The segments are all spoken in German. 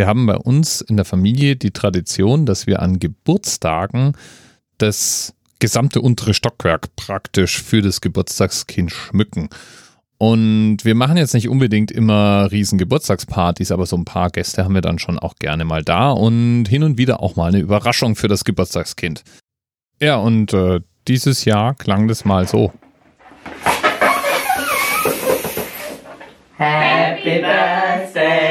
Wir haben bei uns in der Familie die Tradition, dass wir an Geburtstagen das gesamte untere Stockwerk praktisch für das Geburtstagskind schmücken. Und wir machen jetzt nicht unbedingt immer riesen Geburtstagspartys, aber so ein paar Gäste haben wir dann schon auch gerne mal da und hin und wieder auch mal eine Überraschung für das Geburtstagskind. Ja, und äh, dieses Jahr klang das mal so. Happy Birthday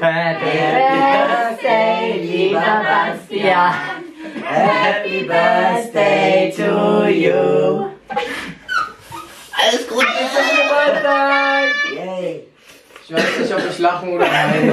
Happy Birthday, lieber Bastian. Happy Birthday to you. Alles Gute zum Geburtstag. Yay. Ich weiß nicht, ob ich lachen oder weinen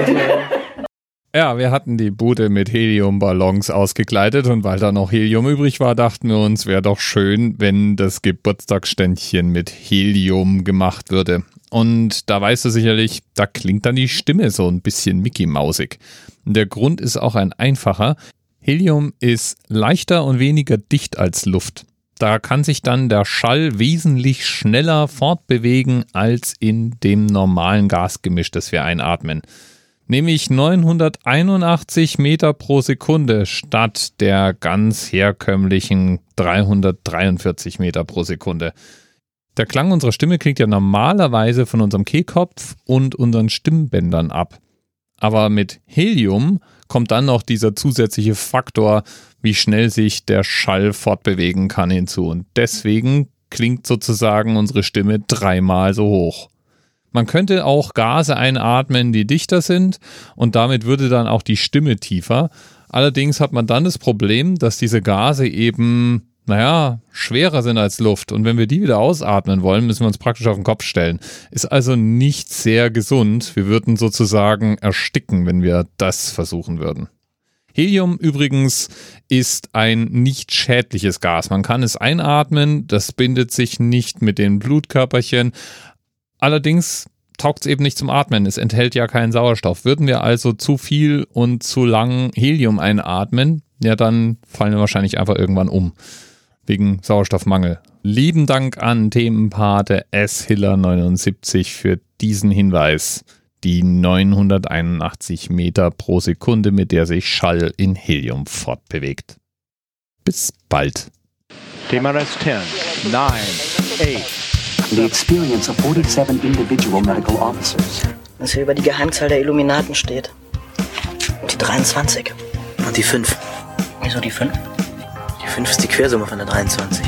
Ja, wir hatten die Bude mit Heliumballons ausgekleidet und weil da noch Helium übrig war, dachten wir uns, wäre doch schön, wenn das Geburtstagsständchen mit Helium gemacht würde. Und da weißt du sicherlich, da klingt dann die Stimme so ein bisschen Mickey-Mausig. Der Grund ist auch ein einfacher. Helium ist leichter und weniger dicht als Luft. Da kann sich dann der Schall wesentlich schneller fortbewegen als in dem normalen Gasgemisch, das wir einatmen nämlich 981 Meter pro Sekunde statt der ganz herkömmlichen 343 Meter pro Sekunde. Der Klang unserer Stimme kriegt ja normalerweise von unserem Kehlkopf und unseren Stimmbändern ab. Aber mit Helium kommt dann noch dieser zusätzliche Faktor, wie schnell sich der Schall fortbewegen kann hinzu. Und deswegen klingt sozusagen unsere Stimme dreimal so hoch. Man könnte auch Gase einatmen, die dichter sind und damit würde dann auch die Stimme tiefer. Allerdings hat man dann das Problem, dass diese Gase eben, naja, schwerer sind als Luft. Und wenn wir die wieder ausatmen wollen, müssen wir uns praktisch auf den Kopf stellen. Ist also nicht sehr gesund. Wir würden sozusagen ersticken, wenn wir das versuchen würden. Helium übrigens ist ein nicht schädliches Gas. Man kann es einatmen, das bindet sich nicht mit den Blutkörperchen, Allerdings taugt es eben nicht zum Atmen. Es enthält ja keinen Sauerstoff. Würden wir also zu viel und zu lang Helium einatmen, ja, dann fallen wir wahrscheinlich einfach irgendwann um. Wegen Sauerstoffmangel. Lieben Dank an Themenpate S. Hiller 79 für diesen Hinweis. Die 981 Meter pro Sekunde, mit der sich Schall in Helium fortbewegt. Bis bald. Thema Rest 10, 9, 8, the experience of 47 individual medical officers. Was hier über die Geheimzahl der Illuminaten steht. Und die 23. Und die 5. Wieso die 5? Die 5 ist die Quersumme von der 23.